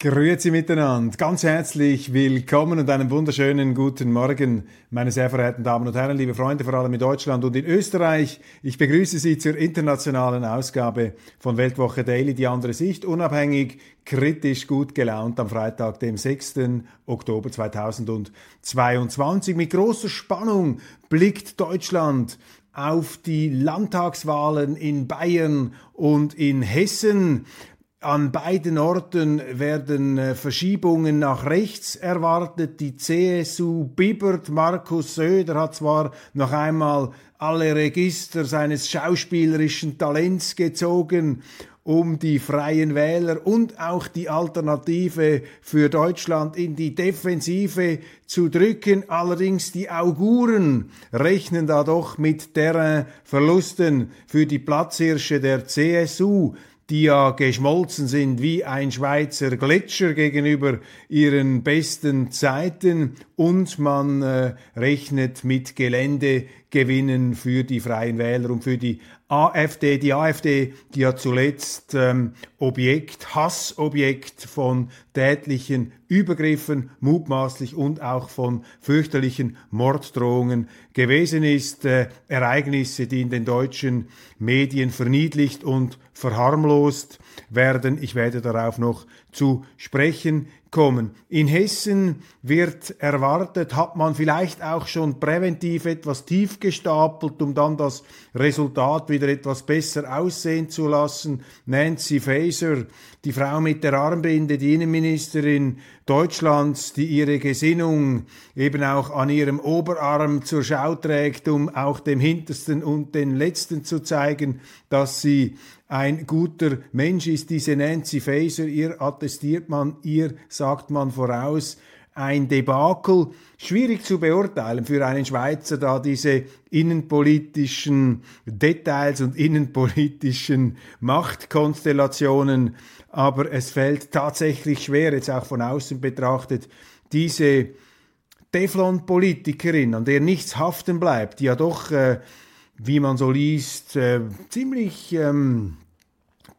Grüezi miteinander, ganz herzlich willkommen und einen wunderschönen guten Morgen, meine sehr verehrten Damen und Herren, liebe Freunde, vor allem in Deutschland und in Österreich. Ich begrüße Sie zur internationalen Ausgabe von Weltwoche Daily, die andere Sicht, unabhängig, kritisch, gut gelaunt am Freitag, dem 6. Oktober 2022. Mit großer Spannung blickt Deutschland auf die Landtagswahlen in Bayern und in Hessen. An beiden Orten werden äh, Verschiebungen nach rechts erwartet. Die CSU bibbert. Markus Söder hat zwar noch einmal alle Register seines schauspielerischen Talents gezogen, um die freien Wähler und auch die Alternative für Deutschland in die Defensive zu drücken. Allerdings die Auguren rechnen da doch mit Terrainverlusten für die Platzhirsche der CSU die ja geschmolzen sind wie ein Schweizer Gletscher gegenüber ihren besten Zeiten. Und man äh, rechnet mit Geländegewinnen für die Freien Wähler und für die AfD, die AfD, die ja zuletzt ähm, Objekt, Hassobjekt von tätlichen Übergriffen, mutmaßlich und auch von fürchterlichen Morddrohungen gewesen ist. Äh, Ereignisse, die in den deutschen Medien verniedlicht und verharmlost werden. Ich werde darauf noch zu sprechen kommen. In Hessen wird erwartet, hat man vielleicht auch schon präventiv etwas tief gestapelt, um dann das Resultat wieder etwas besser aussehen zu lassen. Nancy Faeser, die Frau mit der Armbinde, die Innenministerin Deutschlands, die ihre Gesinnung eben auch an ihrem Oberarm zur Schau trägt, um auch dem Hintersten und den Letzten zu zeigen, dass sie ein guter Mensch ist, diese Nancy Faeser, ihr attestiert man, ihr sagt man voraus, ein Debakel. Schwierig zu beurteilen für einen Schweizer, da diese innenpolitischen Details und innenpolitischen Machtkonstellationen, aber es fällt tatsächlich schwer, jetzt auch von außen betrachtet, diese Teflon-Politikerin, an der nichts haften bleibt, die ja doch äh, wie man so liest, äh, ziemlich ähm,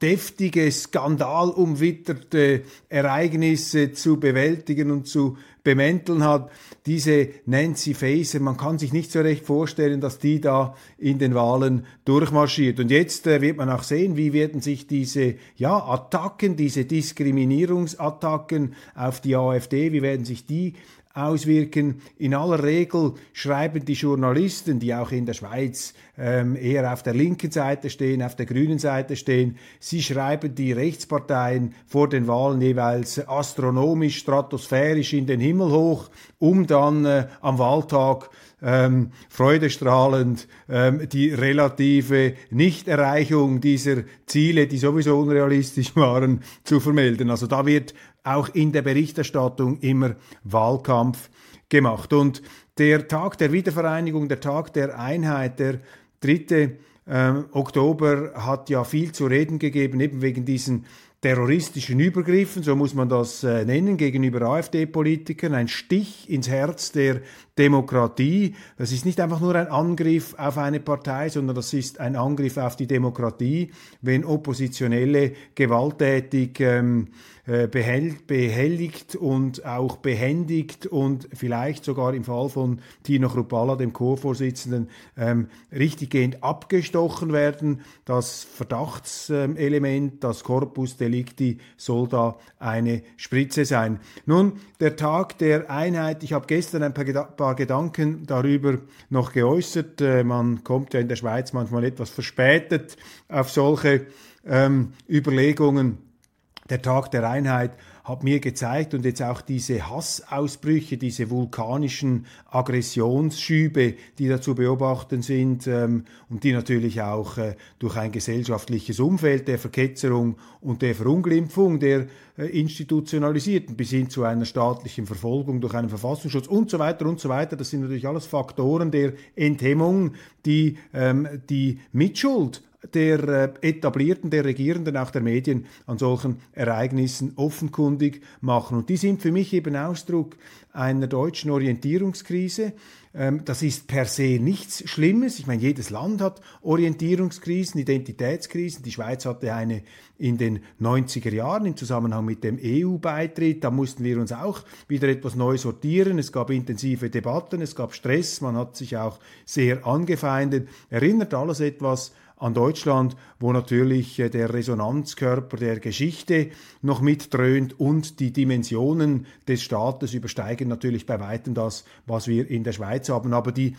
deftige, skandalumwitterte Ereignisse zu bewältigen und zu bemänteln hat. Diese Nancy Faeser, man kann sich nicht so recht vorstellen, dass die da in den Wahlen durchmarschiert. Und jetzt äh, wird man auch sehen, wie werden sich diese ja, Attacken, diese Diskriminierungsattacken auf die AfD, wie werden sich die auswirken. In aller Regel schreiben die Journalisten, die auch in der Schweiz ähm, eher auf der linken Seite stehen, auf der grünen Seite stehen, sie schreiben die Rechtsparteien vor den Wahlen jeweils astronomisch, stratosphärisch in den Himmel hoch, um dann äh, am Wahltag ähm, freudestrahlend ähm, die relative Nichterreichung dieser Ziele, die sowieso unrealistisch waren, zu vermelden. Also da wird auch in der Berichterstattung immer Wahlkampf gemacht. Und der Tag der Wiedervereinigung, der Tag der Einheit, der 3. Ähm, Oktober hat ja viel zu reden gegeben, eben wegen diesen terroristischen Übergriffen, so muss man das äh, nennen, gegenüber AfD-Politikern, ein Stich ins Herz der Demokratie. Das ist nicht einfach nur ein Angriff auf eine Partei, sondern das ist ein Angriff auf die Demokratie, wenn Oppositionelle gewalttätig ähm, äh, behelligt und auch behändigt und vielleicht sogar im Fall von Tino Chrupalla, dem Co-Vorsitzenden, ähm, richtiggehend abgestochen werden. Das Verdachtselement, das Corpus Delicti soll da eine Spritze sein. Nun, der Tag der Einheit, ich habe gestern ein paar Gedanken darüber noch geäußert. Äh, man kommt ja in der Schweiz manchmal etwas verspätet auf solche ähm, Überlegungen der Tag der Einheit hat mir gezeigt und jetzt auch diese Hassausbrüche, diese vulkanischen Aggressionsschübe, die da zu beobachten sind ähm, und die natürlich auch äh, durch ein gesellschaftliches Umfeld der Verketzerung und der Verunglimpfung der äh, Institutionalisierten bis hin zu einer staatlichen Verfolgung durch einen Verfassungsschutz und so weiter und so weiter, das sind natürlich alles Faktoren der Enthemmung, die ähm, die Mitschuld der äh, Etablierten, der Regierenden, auch der Medien an solchen Ereignissen offenkundig machen. Und die sind für mich eben Ausdruck einer deutschen Orientierungskrise. Ähm, das ist per se nichts Schlimmes. Ich meine, jedes Land hat Orientierungskrisen, Identitätskrisen. Die Schweiz hatte eine in den 90er Jahren im Zusammenhang mit dem EU-Beitritt. Da mussten wir uns auch wieder etwas neu sortieren. Es gab intensive Debatten, es gab Stress, man hat sich auch sehr angefeindet. Erinnert alles etwas an Deutschland, wo natürlich äh, der Resonanzkörper der Geschichte noch mitdröhnt und die Dimensionen des Staates übersteigen natürlich bei weitem das, was wir in der Schweiz haben. Aber die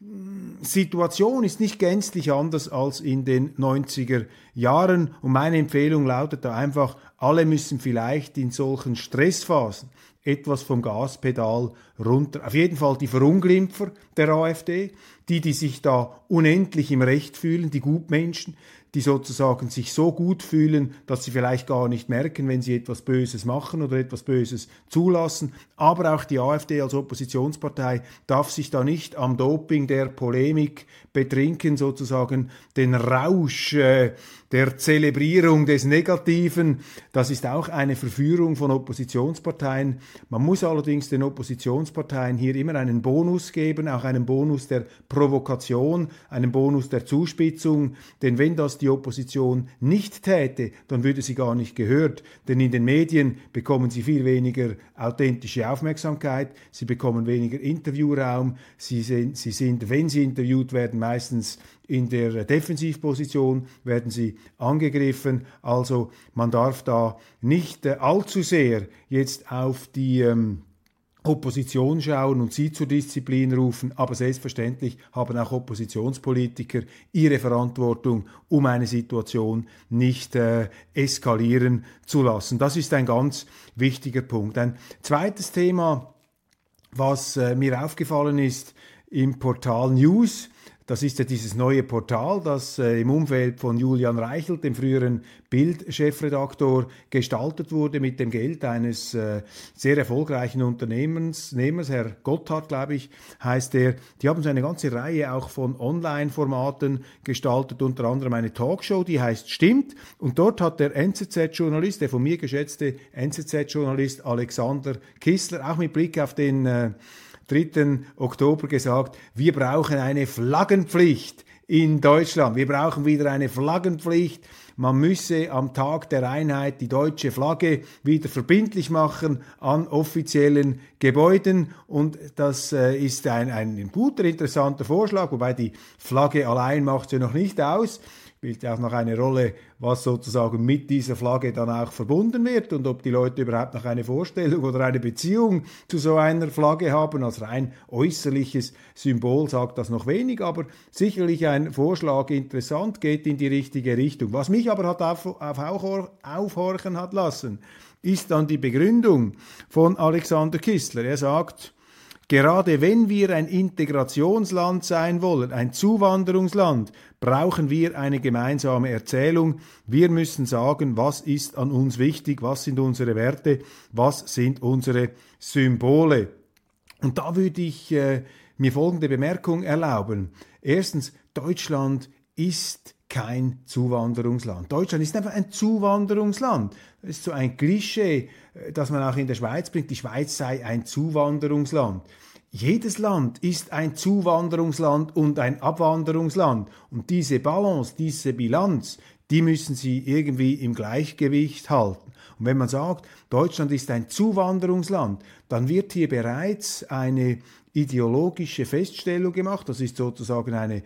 mm, Situation ist nicht gänzlich anders als in den 90er Jahren und meine Empfehlung lautet da einfach, alle müssen vielleicht in solchen Stressphasen etwas vom Gaspedal runter. Auf jeden Fall die Verunglimpfer der AfD, die, die sich da unendlich im Recht fühlen, die Gutmenschen, die sozusagen sich so gut fühlen, dass sie vielleicht gar nicht merken, wenn sie etwas Böses machen oder etwas Böses zulassen. Aber auch die AfD als Oppositionspartei darf sich da nicht am Doping der Polemik betrinken, sozusagen den Rausch äh, der Zelebrierung des Negativen. Das ist auch eine Verführung von Oppositionsparteien. Man muss allerdings den Oppositionsparteien hier immer einen Bonus geben, auch einen Bonus der Provokation, einen Bonus der Zuspitzung. Denn wenn das die Opposition nicht täte, dann würde sie gar nicht gehört. Denn in den Medien bekommen sie viel weniger authentische Aufmerksamkeit, sie bekommen weniger Interviewraum, sie sind, sie sind wenn sie interviewt werden, meistens in der Defensivposition werden sie angegriffen. Also man darf da nicht äh, allzu sehr jetzt auf die ähm, Opposition schauen und sie zur Disziplin rufen, aber selbstverständlich haben auch Oppositionspolitiker ihre Verantwortung, um eine Situation nicht äh, eskalieren zu lassen. Das ist ein ganz wichtiger Punkt. Ein zweites Thema, was äh, mir aufgefallen ist im Portal News, das ist ja dieses neue Portal, das äh, im Umfeld von Julian Reichelt, dem früheren Bild-Chefredaktor, gestaltet wurde mit dem Geld eines äh, sehr erfolgreichen Unternehmers, Herr Gotthard, glaube ich, heißt er. Die haben so eine ganze Reihe auch von Online-Formaten gestaltet, unter anderem eine Talkshow, die heißt Stimmt. Und dort hat der NZZ-Journalist, der von mir geschätzte NZZ-Journalist Alexander Kissler, auch mit Blick auf den äh, 3. Oktober gesagt, wir brauchen eine Flaggenpflicht in Deutschland. Wir brauchen wieder eine Flaggenpflicht. Man müsse am Tag der Einheit die deutsche Flagge wieder verbindlich machen an offiziellen Gebäuden. Und das äh, ist ein, ein guter, interessanter Vorschlag, wobei die Flagge allein macht sie noch nicht aus spielt ja auch noch eine Rolle, was sozusagen mit dieser Flagge dann auch verbunden wird und ob die Leute überhaupt noch eine Vorstellung oder eine Beziehung zu so einer Flagge haben. Als rein äußerliches Symbol sagt das noch wenig, aber sicherlich ein Vorschlag interessant, geht in die richtige Richtung. Was mich aber hat auf, auf aufhorchen hat lassen, ist dann die Begründung von Alexander Kistler. Er sagt, Gerade wenn wir ein Integrationsland sein wollen, ein Zuwanderungsland, brauchen wir eine gemeinsame Erzählung. Wir müssen sagen, was ist an uns wichtig, was sind unsere Werte, was sind unsere Symbole. Und da würde ich äh, mir folgende Bemerkung erlauben. Erstens, Deutschland ist kein Zuwanderungsland. Deutschland ist einfach ein Zuwanderungsland. Das ist so ein Klischee, äh, das man auch in der Schweiz bringt. Die Schweiz sei ein Zuwanderungsland. Jedes Land ist ein Zuwanderungsland und ein Abwanderungsland. Und diese Balance, diese Bilanz, die müssen Sie irgendwie im Gleichgewicht halten. Und wenn man sagt, Deutschland ist ein Zuwanderungsland, dann wird hier bereits eine ideologische Feststellung gemacht. Das ist sozusagen eine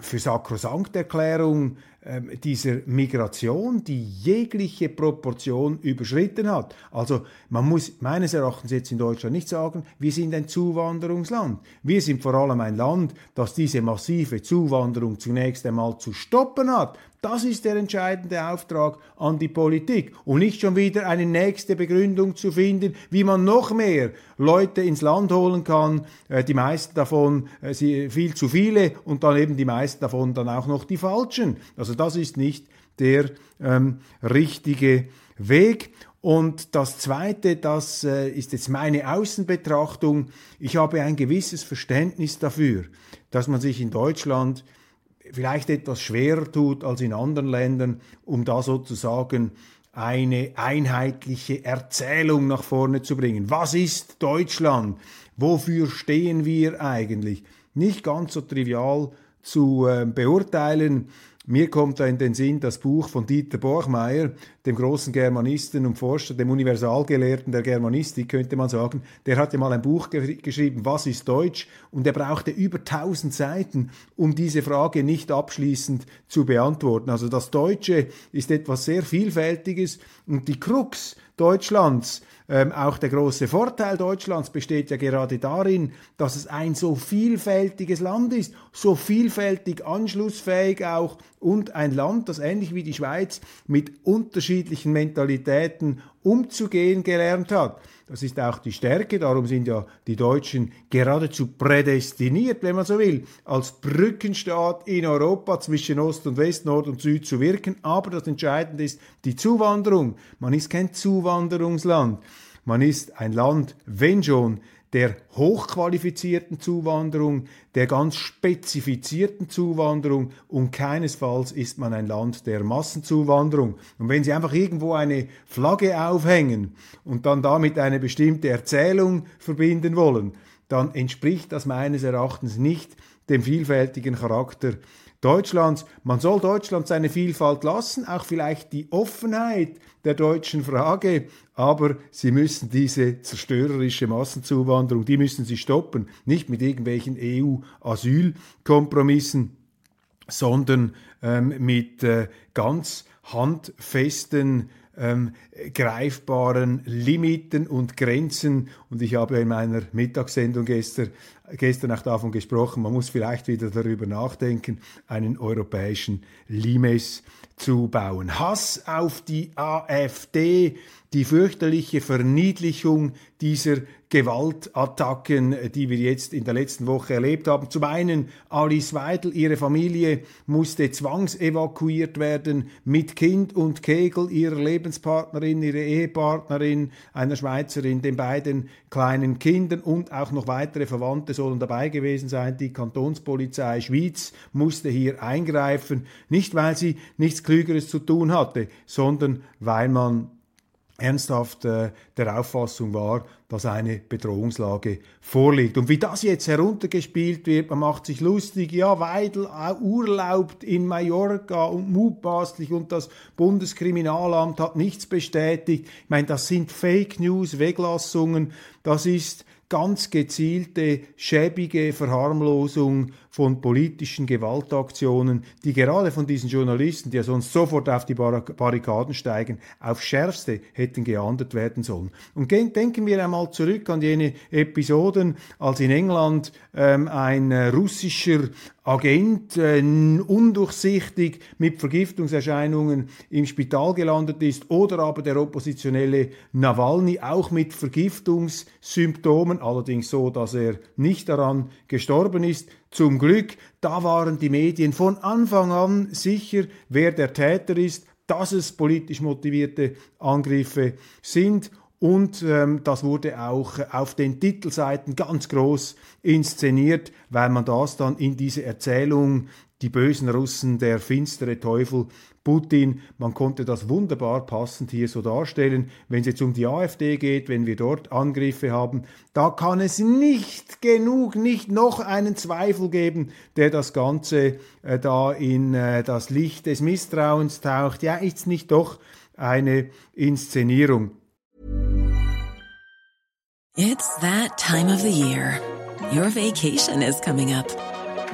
für Sakrosankterklärung äh, dieser Migration, die jegliche Proportion überschritten hat. Also man muss meines Erachtens jetzt in Deutschland nicht sagen, wir sind ein Zuwanderungsland. Wir sind vor allem ein Land, das diese massive Zuwanderung zunächst einmal zu stoppen hat. Das ist der entscheidende Auftrag an die Politik und nicht schon wieder eine nächste Begründung zu finden, wie man noch mehr Leute ins Land holen kann, äh, die meisten davon äh, viel zu viele und dann eben die meisten davon dann auch noch die falschen. Also das ist nicht der ähm, richtige Weg. Und das Zweite, das äh, ist jetzt meine Außenbetrachtung. Ich habe ein gewisses Verständnis dafür, dass man sich in Deutschland vielleicht etwas schwerer tut als in anderen Ländern, um da sozusagen eine einheitliche Erzählung nach vorne zu bringen. Was ist Deutschland? Wofür stehen wir eigentlich? Nicht ganz so trivial zu äh, beurteilen. Mir kommt da in den Sinn das Buch von Dieter Borchmeier, dem großen Germanisten und Forscher, dem Universalgelehrten der Germanistik, könnte man sagen. Der hat ja mal ein Buch ge geschrieben, Was ist Deutsch? Und er brauchte über 1000 Seiten, um diese Frage nicht abschließend zu beantworten. Also das Deutsche ist etwas sehr Vielfältiges und die Krux Deutschlands, ähm, auch der große Vorteil Deutschlands besteht ja gerade darin, dass es ein so vielfältiges Land ist, so vielfältig anschlussfähig auch und ein Land, das ähnlich wie die Schweiz mit unterschiedlichen Mentalitäten umzugehen gelernt hat. Das ist auch die Stärke, darum sind ja die Deutschen geradezu prädestiniert, wenn man so will, als Brückenstaat in Europa zwischen Ost und West, Nord und Süd zu wirken. Aber das Entscheidende ist die Zuwanderung. Man ist kein Zuwanderungsland. Man ist ein Land, wenn schon, der hochqualifizierten Zuwanderung, der ganz spezifizierten Zuwanderung und keinesfalls ist man ein Land der Massenzuwanderung. Und wenn Sie einfach irgendwo eine Flagge aufhängen und dann damit eine bestimmte Erzählung verbinden wollen, dann entspricht das meines Erachtens nicht dem vielfältigen Charakter Deutschlands. Man soll Deutschland seine Vielfalt lassen, auch vielleicht die Offenheit der deutschen Frage, aber sie müssen diese zerstörerische Massenzuwanderung, die müssen sie stoppen, nicht mit irgendwelchen EU-Asylkompromissen, sondern ähm, mit äh, ganz handfesten ähm, greifbaren Limiten und Grenzen. Und ich habe in meiner Mittagssendung gestern, gestern auch davon gesprochen, man muss vielleicht wieder darüber nachdenken, einen europäischen Limes zu bauen. Hass auf die AfD, die fürchterliche Verniedlichung dieser Gewaltattacken, die wir jetzt in der letzten Woche erlebt haben. Zum einen Alice Weidel, ihre Familie musste zwangsevakuiert werden mit Kind und Kegel, ihrer Lebenspartnerin, ihrer Ehepartnerin, einer Schweizerin, den beiden kleinen Kindern und auch noch weitere Verwandte sollen dabei gewesen sein. Die Kantonspolizei Schwyz musste hier eingreifen, nicht weil sie nichts Klügeres zu tun hatte, sondern weil man ernsthaft äh, der Auffassung war, dass eine Bedrohungslage vorliegt. Und wie das jetzt heruntergespielt wird, man macht sich lustig, ja, Weidel äh, urlaubt in Mallorca und mutmaßlich und das Bundeskriminalamt hat nichts bestätigt. Ich meine, das sind Fake News, Weglassungen, das ist ganz gezielte, schäbige Verharmlosung von politischen Gewaltaktionen, die gerade von diesen Journalisten, die ja sonst sofort auf die Barrikaden steigen, auf schärfste hätten geahndet werden sollen. Und denken wir einmal zurück an jene Episoden, als in England ähm, ein äh, russischer Agent äh, undurchsichtig mit Vergiftungserscheinungen im Spital gelandet ist oder aber der oppositionelle Nawalny auch mit Vergiftungssymptomen, allerdings so, dass er nicht daran gestorben ist. Zum Glück, da waren die Medien von Anfang an sicher, wer der Täter ist, dass es politisch motivierte Angriffe sind. Und ähm, das wurde auch auf den Titelseiten ganz groß inszeniert, weil man das dann in diese Erzählung, die bösen Russen, der finstere Teufel, Putin, man konnte das wunderbar passend hier so darstellen. Wenn es jetzt um die AfD geht, wenn wir dort Angriffe haben, da kann es nicht genug, nicht noch einen Zweifel geben, der das Ganze äh, da in äh, das Licht des Misstrauens taucht. Ja, ist nicht doch eine Inszenierung. It's that time of the year. Your vacation is coming up.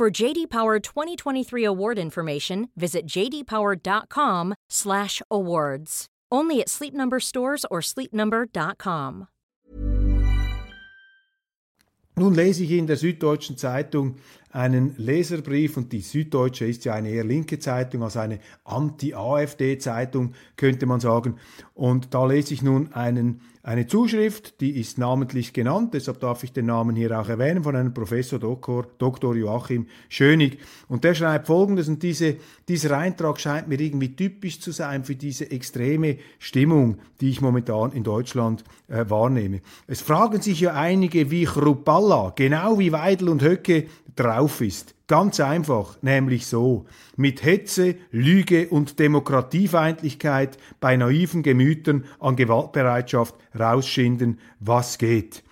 For JD Power 2023 award information, visit jdpower.com/awards. Only at Sleep Number stores or sleepnumber.com. Nun lese ich in der Süddeutschen Zeitung einen Leserbrief und die Süddeutsche ist ja eine eher linke Zeitung, also eine Anti-AfD-Zeitung, könnte man sagen. Und da lese ich nun einen, eine Zuschrift, die ist namentlich genannt, deshalb darf ich den Namen hier auch erwähnen, von einem Professor Dr. Dr. Joachim Schönig. Und der schreibt folgendes, und diese, dieser Eintrag scheint mir irgendwie typisch zu sein für diese extreme Stimmung, die ich momentan in Deutschland äh, wahrnehme. Es fragen sich ja einige, wie Chrupalla, genau wie Weidel und Höcke, drauf ist. Ganz einfach, nämlich so. Mit Hetze, Lüge und Demokratiefeindlichkeit bei naiven Gemütern an Gewaltbereitschaft rausschinden, was geht.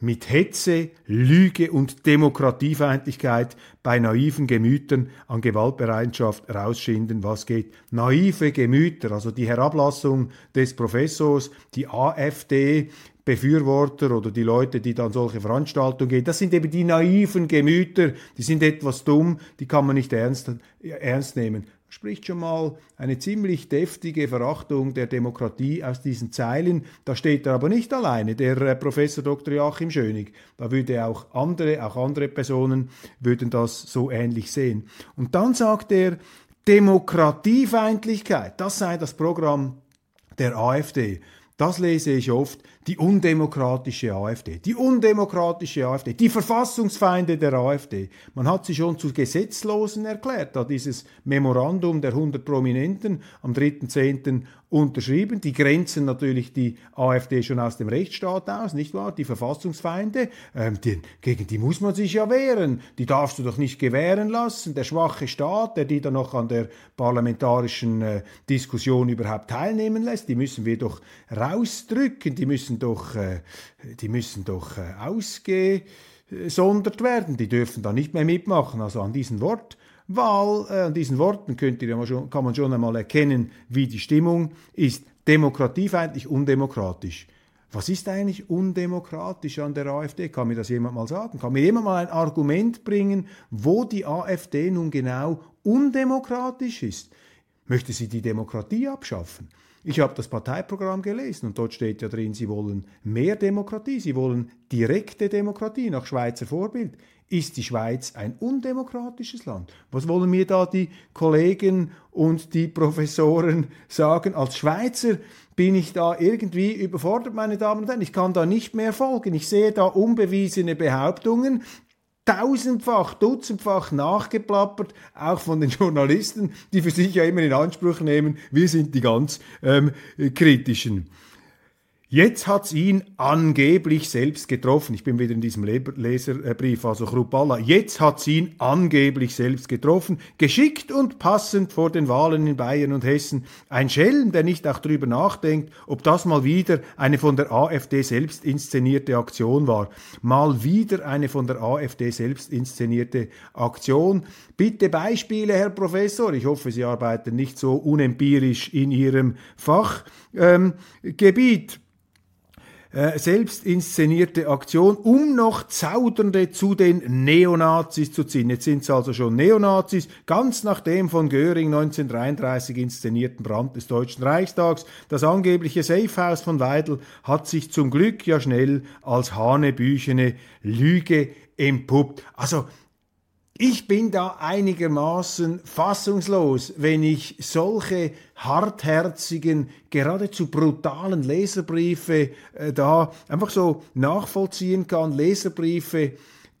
Mit Hetze, Lüge und Demokratiefeindlichkeit bei naiven Gemütern an Gewaltbereitschaft rausschinden, was geht. Naive Gemüter, also die Herablassung des Professors, die AfD, Befürworter oder die Leute, die dann solche Veranstaltungen gehen, das sind eben die naiven Gemüter, die sind etwas dumm, die kann man nicht ernst, ernst nehmen. Spricht schon mal eine ziemlich deftige Verachtung der Demokratie aus diesen Zeilen. Da steht er aber nicht alleine, der äh, Professor Dr. Joachim Schönig. Da würde auch andere, auch andere Personen würden das so ähnlich sehen. Und dann sagt er, Demokratiefeindlichkeit, das sei das Programm der AfD. Das lese ich oft die undemokratische AfD, die undemokratische AfD, die Verfassungsfeinde der AfD. Man hat sie schon zu Gesetzlosen erklärt, da dieses Memorandum der 100 Prominenten am 3.10. unterschrieben. Die grenzen natürlich die AfD schon aus dem Rechtsstaat aus, nicht wahr? Die Verfassungsfeinde, ähm, die, gegen die muss man sich ja wehren. Die darfst du doch nicht gewähren lassen. Der schwache Staat, der die dann noch an der parlamentarischen äh, Diskussion überhaupt teilnehmen lässt, die müssen wir doch rausdrücken. Die müssen doch, äh, die müssen doch äh, ausgesondert werden. Die dürfen da nicht mehr mitmachen. Also an diesen Wortwahl, äh, an diesen Worten könnt ihr schon, kann man schon einmal erkennen, wie die Stimmung ist. Demokratiefeindlich, undemokratisch. Was ist eigentlich undemokratisch an der AfD? Kann mir das jemand mal sagen? Kann mir jemand mal ein Argument bringen, wo die AfD nun genau undemokratisch ist? Möchte sie die Demokratie abschaffen? Ich habe das Parteiprogramm gelesen und dort steht ja drin, sie wollen mehr Demokratie, sie wollen direkte Demokratie nach Schweizer Vorbild. Ist die Schweiz ein undemokratisches Land? Was wollen mir da die Kollegen und die Professoren sagen? Als Schweizer bin ich da irgendwie überfordert, meine Damen und Herren. Ich kann da nicht mehr folgen. Ich sehe da unbewiesene Behauptungen, tausendfach, dutzendfach nachgeplappert, auch von den Journalisten, die für sich ja immer in Anspruch nehmen, wir sind die ganz ähm, kritischen. Jetzt hat's ihn angeblich selbst getroffen. Ich bin wieder in diesem Leserbrief, also Chrupalla. Jetzt hat's ihn angeblich selbst getroffen. Geschickt und passend vor den Wahlen in Bayern und Hessen. Ein Schelm, der nicht auch drüber nachdenkt, ob das mal wieder eine von der AfD selbst inszenierte Aktion war. Mal wieder eine von der AfD selbst inszenierte Aktion. Bitte Beispiele, Herr Professor. Ich hoffe, Sie arbeiten nicht so unempirisch in Ihrem Fachgebiet. Ähm, äh, selbst inszenierte Aktion, um noch Zaudernde zu den Neonazis zu ziehen. Jetzt sind es also schon Neonazis, ganz nach dem von Göring 1933 inszenierten Brand des Deutschen Reichstags. Das angebliche Safehouse von Weidel hat sich zum Glück ja schnell als hanebüchene Lüge empuppt. Also ich bin da einigermaßen fassungslos, wenn ich solche hartherzigen, geradezu brutalen Leserbriefe äh, da einfach so nachvollziehen kann. Leserbriefe,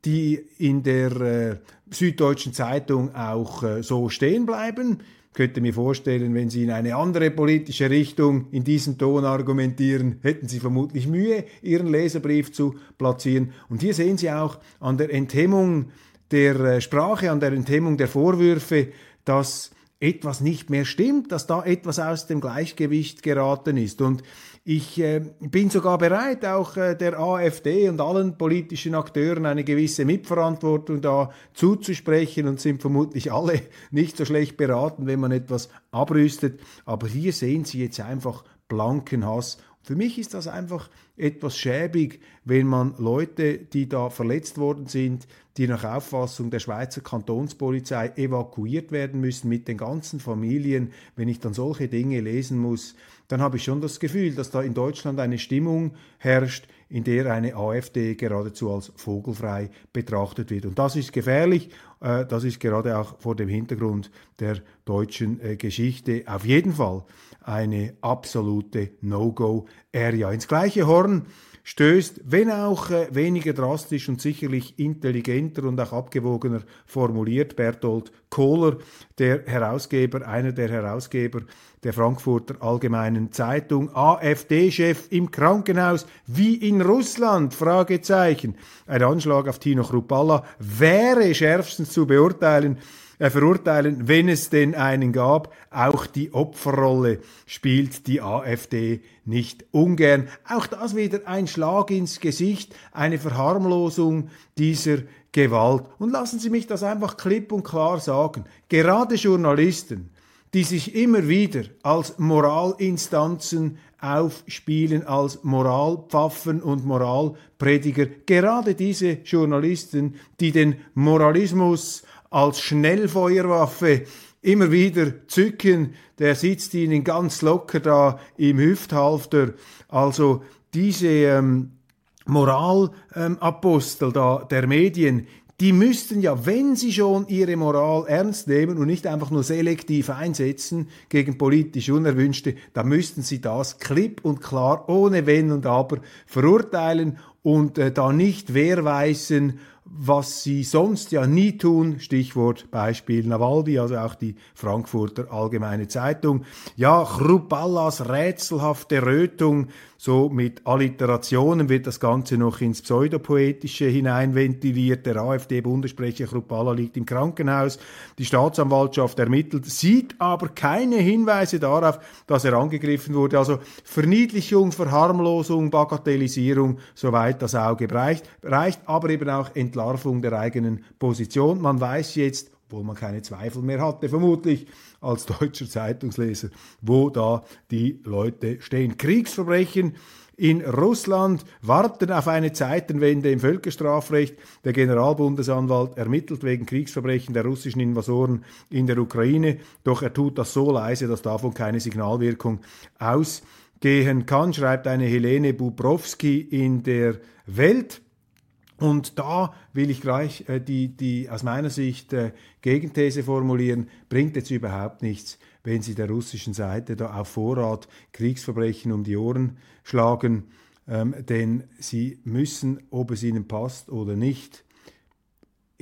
die in der äh, Süddeutschen Zeitung auch äh, so stehen bleiben. könnte mir vorstellen, wenn Sie in eine andere politische Richtung in diesem Ton argumentieren, hätten Sie vermutlich Mühe, Ihren Leserbrief zu platzieren. Und hier sehen Sie auch an der Enthemmung der äh, Sprache, an der Enthemmung der Vorwürfe, dass etwas nicht mehr stimmt, dass da etwas aus dem Gleichgewicht geraten ist. Und ich äh, bin sogar bereit, auch äh, der AfD und allen politischen Akteuren eine gewisse Mitverantwortung da zuzusprechen und sind vermutlich alle nicht so schlecht beraten, wenn man etwas abrüstet. Aber hier sehen Sie jetzt einfach blanken Hass für mich ist das einfach etwas schäbig, wenn man Leute, die da verletzt worden sind, die nach Auffassung der Schweizer Kantonspolizei evakuiert werden müssen mit den ganzen Familien, wenn ich dann solche Dinge lesen muss, dann habe ich schon das Gefühl, dass da in Deutschland eine Stimmung herrscht, in der eine AfD geradezu als vogelfrei betrachtet wird. Und das ist gefährlich. Äh, das ist gerade auch vor dem Hintergrund der deutschen äh, Geschichte auf jeden Fall eine absolute No-Go-Area. Ins gleiche Horn stößt, wenn auch äh, weniger drastisch und sicherlich intelligenter und auch abgewogener formuliert, Bertolt Kohler, der Herausgeber, einer der Herausgeber der Frankfurter Allgemeinen Zeitung, AfD-Chef im Krankenhaus wie in Russland, Fragezeichen. Ein Anschlag auf Tino Chrupalla wäre schärfstens zu beurteilen, äh, verurteilen, wenn es denn einen gab. Auch die Opferrolle spielt die AfD nicht ungern. Auch das wieder ein Schlag ins Gesicht, eine Verharmlosung dieser Gewalt. Und lassen Sie mich das einfach klipp und klar sagen. Gerade Journalisten, die sich immer wieder als Moralinstanzen aufspielen, als Moralpfaffen und Moralprediger, gerade diese Journalisten, die den Moralismus als Schnellfeuerwaffe immer wieder zücken, der sitzt ihnen ganz locker da im Hüfthalfter. Also diese ähm, Moralapostel ähm, da der Medien, die müssten ja, wenn sie schon ihre Moral ernst nehmen und nicht einfach nur selektiv einsetzen gegen politisch Unerwünschte, dann müssten sie das klipp und klar, ohne Wenn und Aber verurteilen und äh, da nicht wehrweisen was sie sonst ja nie tun, Stichwort Beispiel Nawalny, also auch die Frankfurter Allgemeine Zeitung. Ja, Chrupallas rätselhafte Rötung so mit Alliterationen wird das Ganze noch ins Pseudopoetische hineinventiliert. Der AfD-Bundessprecher Chrupalla liegt im Krankenhaus. Die Staatsanwaltschaft ermittelt, sieht aber keine Hinweise darauf, dass er angegriffen wurde. Also Verniedlichung, Verharmlosung, Bagatellisierung, soweit das Auge reicht, reicht aber eben auch Entlarvung der eigenen Position. Man weiß jetzt, obwohl man keine Zweifel mehr hatte, vermutlich als deutscher Zeitungsleser, wo da die Leute stehen. Kriegsverbrechen in Russland warten auf eine Zeitenwende im Völkerstrafrecht. Der Generalbundesanwalt ermittelt wegen Kriegsverbrechen der russischen Invasoren in der Ukraine, doch er tut das so leise, dass davon keine Signalwirkung ausgehen kann, schreibt eine Helene Bubrowski in der Welt. Und da will ich gleich äh, die, die aus meiner Sicht äh, Gegenthese formulieren, bringt jetzt überhaupt nichts, wenn Sie der russischen Seite da auf Vorrat Kriegsverbrechen um die Ohren schlagen, ähm, denn Sie müssen, ob es Ihnen passt oder nicht,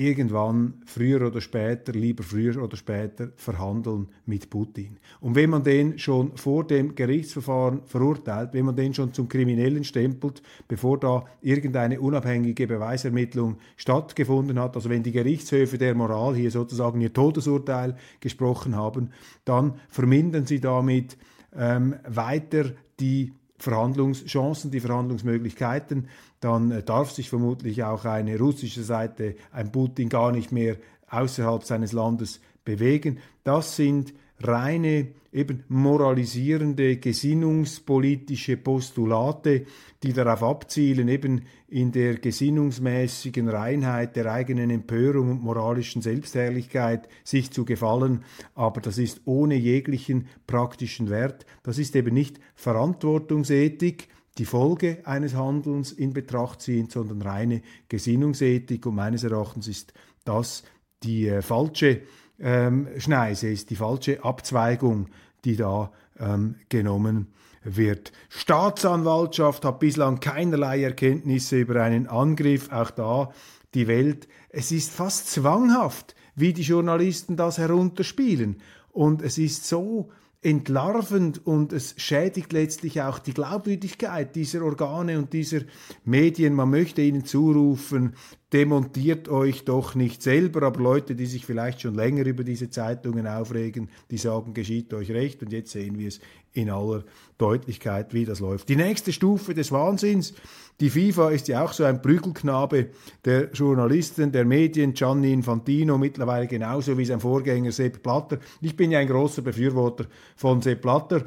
irgendwann, früher oder später, lieber früher oder später, verhandeln mit Putin. Und wenn man den schon vor dem Gerichtsverfahren verurteilt, wenn man den schon zum Kriminellen stempelt, bevor da irgendeine unabhängige Beweisermittlung stattgefunden hat, also wenn die Gerichtshöfe der Moral hier sozusagen ihr Todesurteil gesprochen haben, dann vermindern sie damit ähm, weiter die Verhandlungschancen, die Verhandlungsmöglichkeiten, dann äh, darf sich vermutlich auch eine russische Seite, ein Putin gar nicht mehr außerhalb seines Landes bewegen. Das sind reine eben moralisierende, gesinnungspolitische Postulate, die darauf abzielen, eben in der gesinnungsmäßigen Reinheit der eigenen Empörung und moralischen Selbstherrlichkeit sich zu gefallen, aber das ist ohne jeglichen praktischen Wert. Das ist eben nicht Verantwortungsethik, die Folge eines Handelns in Betracht ziehend, sondern reine Gesinnungsethik und meines Erachtens ist das die äh, falsche ähm, Schneise, ist die falsche Abzweigung, die da ähm, genommen wird. Staatsanwaltschaft hat bislang keinerlei Erkenntnisse über einen Angriff, auch da die Welt. Es ist fast zwanghaft, wie die Journalisten das herunterspielen. Und es ist so entlarvend und es schädigt letztlich auch die Glaubwürdigkeit dieser Organe und dieser Medien. Man möchte ihnen zurufen, demontiert euch doch nicht selber, aber Leute, die sich vielleicht schon länger über diese Zeitungen aufregen, die sagen, geschieht euch recht und jetzt sehen wir es in aller Deutlichkeit, wie das läuft. Die nächste Stufe des Wahnsinns, die FIFA ist ja auch so ein Prügelknabe der Journalisten, der Medien, Gianni Infantino, mittlerweile genauso wie sein Vorgänger Sepp Blatter. Ich bin ja ein großer Befürworter von Sepp Blatter.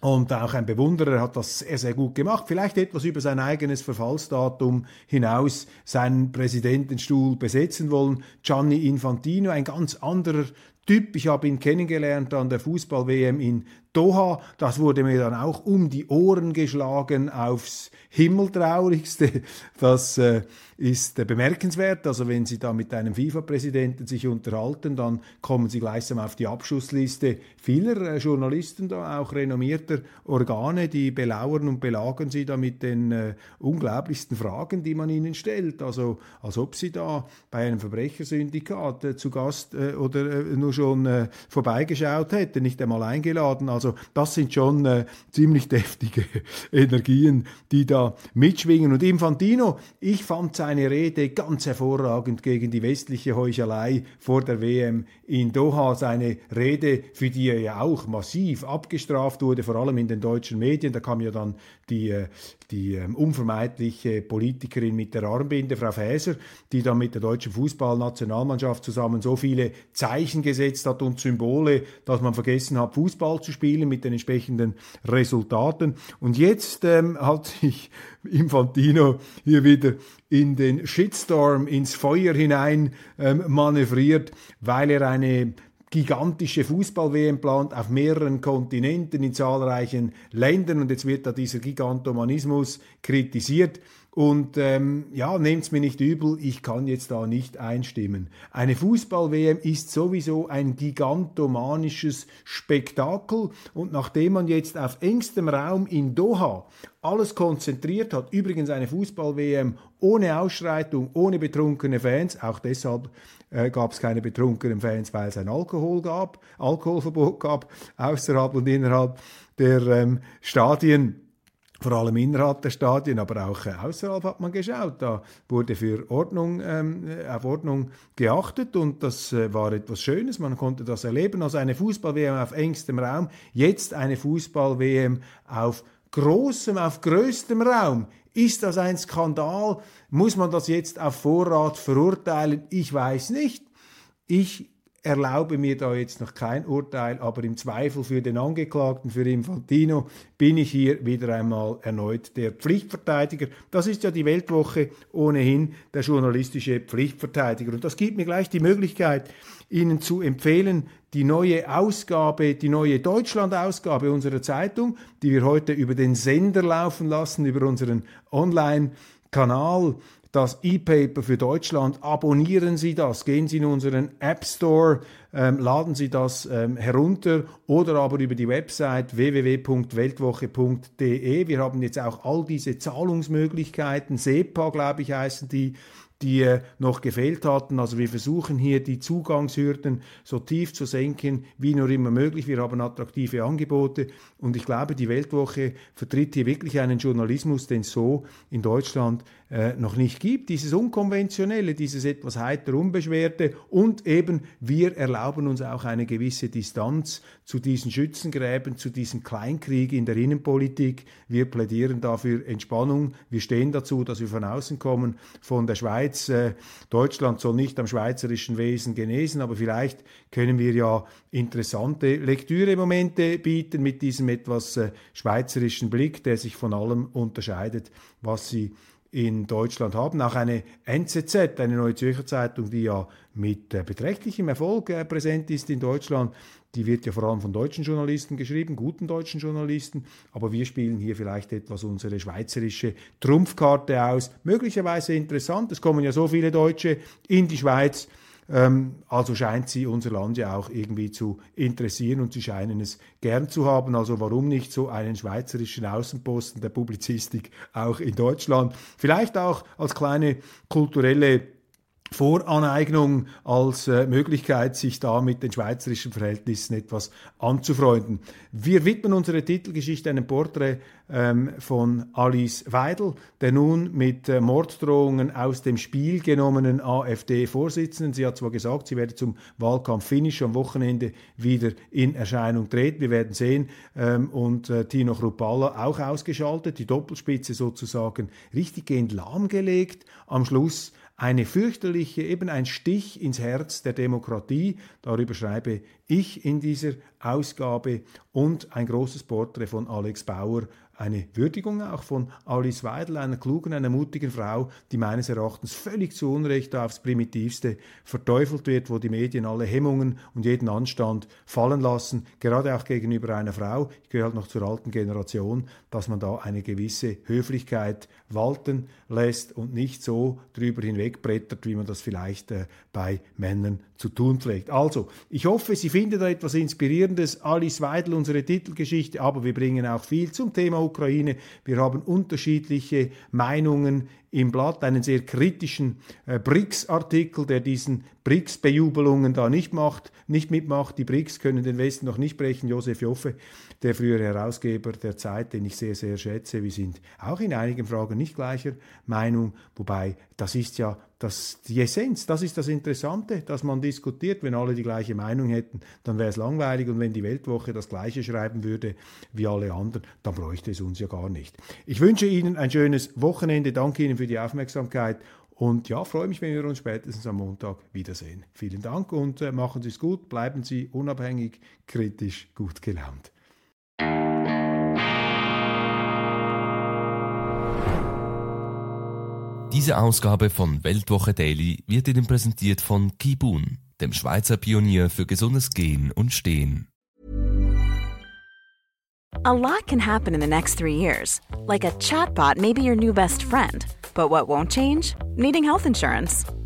Und auch ein Bewunderer hat das sehr, sehr gut gemacht. Vielleicht etwas über sein eigenes Verfallsdatum hinaus seinen Präsidentenstuhl besetzen wollen. Gianni Infantino, ein ganz anderer Typ. Ich habe ihn kennengelernt an der Fußball-WM in Doha. Das wurde mir dann auch um die Ohren geschlagen aufs Himmeltraurigste. Das äh, ist äh, bemerkenswert. Also wenn Sie da mit einem FIFA-Präsidenten sich unterhalten, dann kommen Sie gleichsam auf die Abschussliste vieler äh, Journalisten da, auch renommierter Organe, die belauern und belagen Sie da mit den äh, unglaublichsten Fragen, die man ihnen stellt. Also als ob Sie da bei einem Verbrechersyndikat äh, zu Gast äh, oder nur schon vorbeigeschaut hätten, nicht einmal eingeladen. Also das sind schon ziemlich deftige Energien, die da mitschwingen. Und Infantino, ich fand seine Rede ganz hervorragend gegen die westliche Heuchelei vor der WM in Doha. Seine Rede, für die er ja auch massiv abgestraft wurde, vor allem in den deutschen Medien. Da kam ja dann die, äh, die ähm, unvermeidliche Politikerin mit der Armbinde, Frau Fäser, die dann mit der deutschen Fußballnationalmannschaft zusammen so viele Zeichen gesetzt hat und Symbole, dass man vergessen hat, Fußball zu spielen mit den entsprechenden Resultaten. Und jetzt ähm, hat sich Infantino hier wieder in den Shitstorm, ins Feuer hinein ähm, manövriert, weil er eine gigantische Fußball-WM plant auf mehreren Kontinenten in zahlreichen Ländern und jetzt wird da dieser Gigantomanismus kritisiert. Und ähm, ja, nehmt's mir nicht übel, ich kann jetzt da nicht einstimmen. Eine Fußball-WM ist sowieso ein gigantomanisches Spektakel und nachdem man jetzt auf engstem Raum in Doha alles konzentriert hat, übrigens eine Fußball-WM ohne Ausschreitung, ohne betrunkene Fans, auch deshalb äh, gab es keine betrunkenen Fans, weil es ein Alkohol gab, Alkoholverbot gab, außerhalb und innerhalb der ähm, Stadien vor allem innerhalb der Stadien, aber auch äh, außerhalb hat man geschaut. Da wurde für Ordnung, ähm, äh, auf Ordnung geachtet und das äh, war etwas Schönes. Man konnte das erleben. Also eine Fußball-WM auf engstem Raum, jetzt eine Fußball-WM auf großem, auf größtem Raum. Ist das ein Skandal? Muss man das jetzt auf Vorrat verurteilen? Ich weiß nicht. Ich erlaube mir da jetzt noch kein Urteil, aber im Zweifel für den Angeklagten, für Infantino, bin ich hier wieder einmal erneut der Pflichtverteidiger. Das ist ja die Weltwoche ohnehin der journalistische Pflichtverteidiger. Und das gibt mir gleich die Möglichkeit, Ihnen zu empfehlen, die neue Ausgabe, die neue Deutschland-Ausgabe unserer Zeitung, die wir heute über den Sender laufen lassen, über unseren Online-Kanal das E-Paper für Deutschland. Abonnieren Sie das, gehen Sie in unseren App Store, ähm, laden Sie das ähm, herunter oder aber über die Website www.weltwoche.de. Wir haben jetzt auch all diese Zahlungsmöglichkeiten, SEPA, glaube ich, heißen die, die äh, noch gefehlt hatten. Also wir versuchen hier die Zugangshürden so tief zu senken, wie nur immer möglich. Wir haben attraktive Angebote und ich glaube, die Weltwoche vertritt hier wirklich einen Journalismus, den es so in Deutschland äh, noch nicht gibt. Dieses Unkonventionelle, dieses etwas heiter Unbeschwerte und eben wir erlauben uns auch eine gewisse Distanz zu diesen Schützengräben, zu diesem Kleinkrieg in der Innenpolitik. Wir plädieren dafür Entspannung. Wir stehen dazu, dass wir von außen kommen, von der Schweiz. Äh, Deutschland soll nicht am schweizerischen Wesen genesen, aber vielleicht können wir ja interessante Lektüremomente bieten mit diesem etwas äh, schweizerischen Blick, der sich von allem unterscheidet, was sie in Deutschland haben. Auch eine NZZ, eine Neue Zürcher Zeitung, die ja mit äh, beträchtlichem Erfolg äh, präsent ist in Deutschland. Die wird ja vor allem von deutschen Journalisten geschrieben, guten deutschen Journalisten. Aber wir spielen hier vielleicht etwas unsere schweizerische Trumpfkarte aus. Möglicherweise interessant. Es kommen ja so viele Deutsche in die Schweiz ähm, also scheint sie unser Land ja auch irgendwie zu interessieren und sie scheinen es gern zu haben. Also warum nicht so einen schweizerischen Außenposten der Publizistik auch in Deutschland? Vielleicht auch als kleine kulturelle Voraneignung als äh, Möglichkeit, sich da mit den schweizerischen Verhältnissen etwas anzufreunden. Wir widmen unsere Titelgeschichte einem Porträt ähm, von Alice Weidel, der nun mit äh, Morddrohungen aus dem Spiel genommenen AfD-Vorsitzenden, sie hat zwar gesagt, sie werde zum Wahlkampf-Finish am Wochenende wieder in Erscheinung treten, wir werden sehen, ähm, und äh, Tino Chrupalla auch ausgeschaltet, die Doppelspitze sozusagen richtiggehend lahmgelegt, am Schluss eine fürchterliche, eben ein Stich ins Herz der Demokratie. Darüber schreibe ich in dieser Ausgabe und ein großes Porträt von Alex Bauer eine Würdigung auch von Alice Weidel, einer klugen, einer mutigen Frau, die meines Erachtens völlig zu Unrecht aufs Primitivste verteufelt wird, wo die Medien alle Hemmungen und jeden Anstand fallen lassen, gerade auch gegenüber einer Frau. Ich gehöre halt noch zur alten Generation, dass man da eine gewisse Höflichkeit walten lässt und nicht so drüber hinwegbrettert, wie man das vielleicht äh, bei Männern zu tun pflegt. Also, ich hoffe, Sie finden da etwas Inspirierendes. Alice Weidel, unsere Titelgeschichte, aber wir bringen auch viel zum Thema Ukraine. Wir haben unterschiedliche Meinungen im Blatt, einen sehr kritischen äh, BRICS-Artikel, der diesen BRICS-Bejubelungen da nicht macht, nicht mitmacht. Die BRICS können den Westen noch nicht brechen. Josef Joffe, der frühere Herausgeber der Zeit, den ich sehr, sehr schätze. Wir sind auch in einigen Fragen nicht gleicher Meinung, wobei das ist ja das, die Essenz, das ist das Interessante, dass man diskutiert. Wenn alle die gleiche Meinung hätten, dann wäre es langweilig. Und wenn die Weltwoche das Gleiche schreiben würde wie alle anderen, dann bräuchte es uns ja gar nicht. Ich wünsche Ihnen ein schönes Wochenende. Danke Ihnen für die Aufmerksamkeit. Und ja, freue mich, wenn wir uns spätestens am Montag wiedersehen. Vielen Dank und äh, machen Sie es gut, bleiben Sie unabhängig, kritisch, gut gelaunt. Diese Ausgabe von Weltwoche Daily wird Ihnen präsentiert von Kibun, dem Schweizer Pionier für gesundes Gehen und Stehen. A lot can happen in the next three years. Like a chatbot may be your new best friend. But what won't change? Needing health insurance.